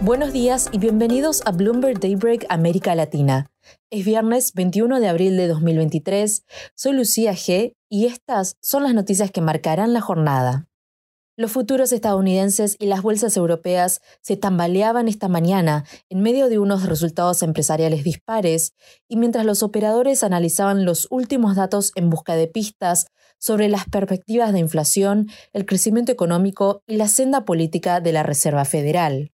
Buenos días y bienvenidos a Bloomberg Daybreak América Latina. Es viernes 21 de abril de 2023. Soy Lucía G y estas son las noticias que marcarán la jornada. Los futuros estadounidenses y las bolsas europeas se tambaleaban esta mañana en medio de unos resultados empresariales dispares y mientras los operadores analizaban los últimos datos en busca de pistas sobre las perspectivas de inflación, el crecimiento económico y la senda política de la Reserva Federal.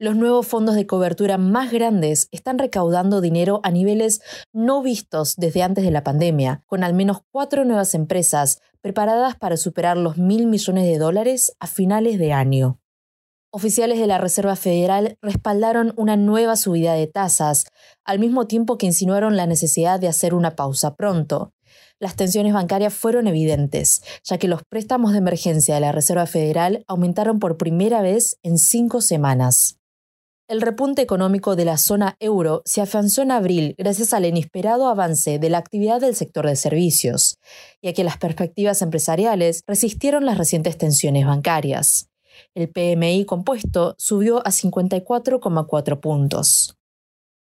Los nuevos fondos de cobertura más grandes están recaudando dinero a niveles no vistos desde antes de la pandemia, con al menos cuatro nuevas empresas preparadas para superar los mil millones de dólares a finales de año. Oficiales de la Reserva Federal respaldaron una nueva subida de tasas, al mismo tiempo que insinuaron la necesidad de hacer una pausa pronto. Las tensiones bancarias fueron evidentes, ya que los préstamos de emergencia de la Reserva Federal aumentaron por primera vez en cinco semanas. El repunte económico de la zona euro se afianzó en abril gracias al inesperado avance de la actividad del sector de servicios, y a que las perspectivas empresariales resistieron las recientes tensiones bancarias. El PMI compuesto subió a 54,4 puntos.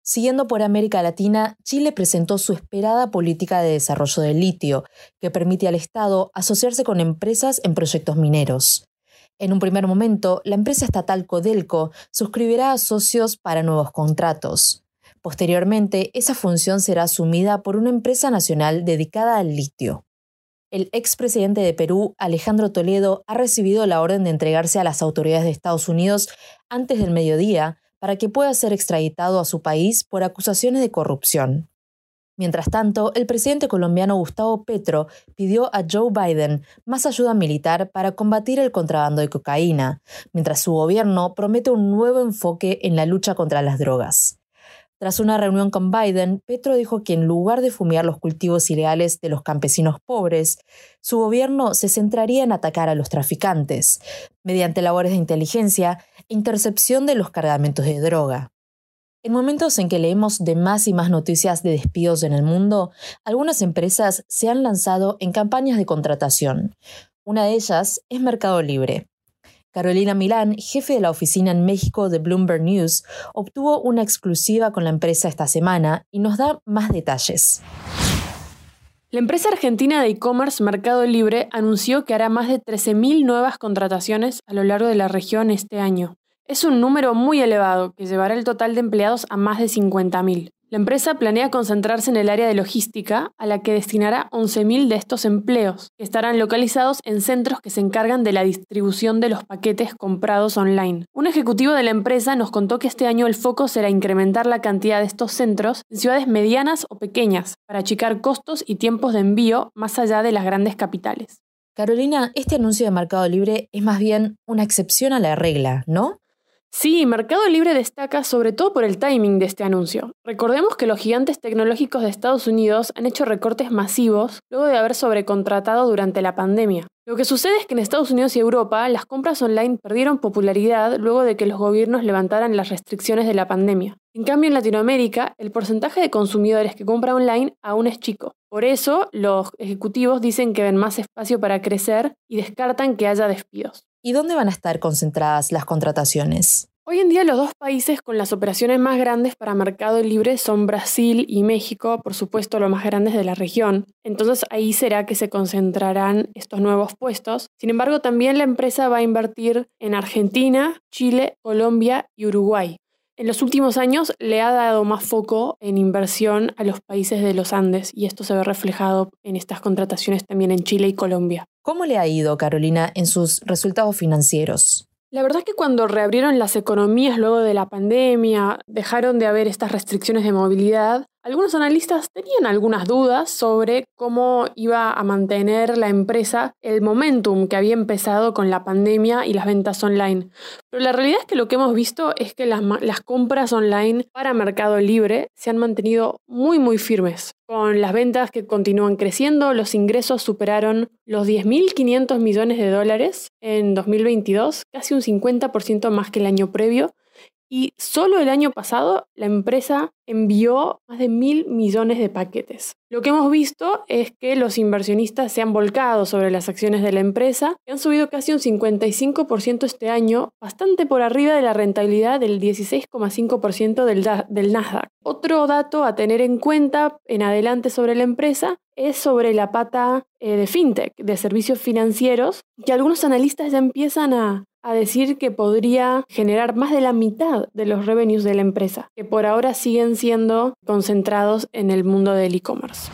Siguiendo por América Latina, Chile presentó su esperada política de desarrollo del litio, que permite al Estado asociarse con empresas en proyectos mineros. En un primer momento, la empresa estatal Codelco suscribirá a socios para nuevos contratos. Posteriormente, esa función será asumida por una empresa nacional dedicada al litio. El expresidente de Perú, Alejandro Toledo, ha recibido la orden de entregarse a las autoridades de Estados Unidos antes del mediodía para que pueda ser extraditado a su país por acusaciones de corrupción. Mientras tanto, el presidente colombiano Gustavo Petro pidió a Joe Biden más ayuda militar para combatir el contrabando de cocaína, mientras su gobierno promete un nuevo enfoque en la lucha contra las drogas. Tras una reunión con Biden, Petro dijo que en lugar de fumigar los cultivos ilegales de los campesinos pobres, su gobierno se centraría en atacar a los traficantes, mediante labores de inteligencia e intercepción de los cargamentos de droga. En momentos en que leemos de más y más noticias de despidos en el mundo, algunas empresas se han lanzado en campañas de contratación. Una de ellas es Mercado Libre. Carolina Milán, jefe de la oficina en México de Bloomberg News, obtuvo una exclusiva con la empresa esta semana y nos da más detalles. La empresa argentina de e-commerce Mercado Libre anunció que hará más de 13.000 nuevas contrataciones a lo largo de la región este año. Es un número muy elevado que llevará el total de empleados a más de 50.000. La empresa planea concentrarse en el área de logística, a la que destinará 11.000 de estos empleos, que estarán localizados en centros que se encargan de la distribución de los paquetes comprados online. Un ejecutivo de la empresa nos contó que este año el foco será incrementar la cantidad de estos centros en ciudades medianas o pequeñas, para achicar costos y tiempos de envío más allá de las grandes capitales. Carolina, este anuncio de Mercado Libre es más bien una excepción a la regla, ¿no? Sí, Mercado Libre destaca sobre todo por el timing de este anuncio. Recordemos que los gigantes tecnológicos de Estados Unidos han hecho recortes masivos luego de haber sobrecontratado durante la pandemia. Lo que sucede es que en Estados Unidos y Europa las compras online perdieron popularidad luego de que los gobiernos levantaran las restricciones de la pandemia. En cambio, en Latinoamérica, el porcentaje de consumidores que compra online aún es chico. Por eso, los ejecutivos dicen que ven más espacio para crecer y descartan que haya despidos. ¿Y dónde van a estar concentradas las contrataciones? Hoy en día los dos países con las operaciones más grandes para Mercado Libre son Brasil y México, por supuesto los más grandes de la región. Entonces ahí será que se concentrarán estos nuevos puestos. Sin embargo, también la empresa va a invertir en Argentina, Chile, Colombia y Uruguay. En los últimos años le ha dado más foco en inversión a los países de los Andes y esto se ve reflejado en estas contrataciones también en Chile y Colombia. ¿Cómo le ha ido, Carolina, en sus resultados financieros? La verdad es que cuando reabrieron las economías luego de la pandemia, dejaron de haber estas restricciones de movilidad, algunos analistas tenían algunas dudas sobre cómo iba a mantener la empresa el momentum que había empezado con la pandemia y las ventas online. Pero la realidad es que lo que hemos visto es que las, compras online para Mercado Libre se han mantenido muy muy firmes. Con las ventas que continúan creciendo, los ingresos superaron los 10.500 millones de dólares en 2022, casi un 50% más que el año previo, y solo el año pasado la empresa envió más de mil millones de paquetes. Lo que hemos visto es que los inversionistas se han volcado sobre las acciones de la empresa y han subido casi un 55% este año, bastante por arriba de la rentabilidad del 16,5% del, Nasdaq. Otro dato a tener en cuenta en adelante sobre la empresa es sobre la pata eh, de fintech, de servicios financieros, que algunos analistas ya empiezan a, a decir que podría generar más de la mitad de los revenues de la empresa, que por ahora siguen siendo concentrados en el mundo del e-commerce.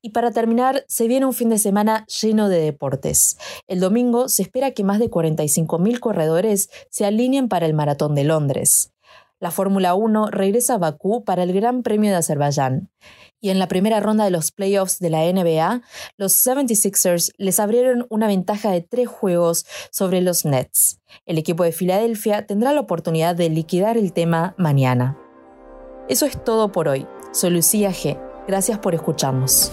Y para terminar, se viene un fin de semana lleno de deportes. El domingo se espera que más de 45.000 corredores se alineen para el Maratón de Londres. La Fórmula 1 regresa a Bakú para el Gran Premio de Azerbaiyán y en la primera ronda de los playoffs de la NBA, los 76ers les abrieron una ventaja de tres juegos sobre los Nets. El equipo de Filadelfia tendrá la oportunidad de liquidar el tema mañana. Eso es todo por hoy. Soy Lucía G. Gracias por escucharnos.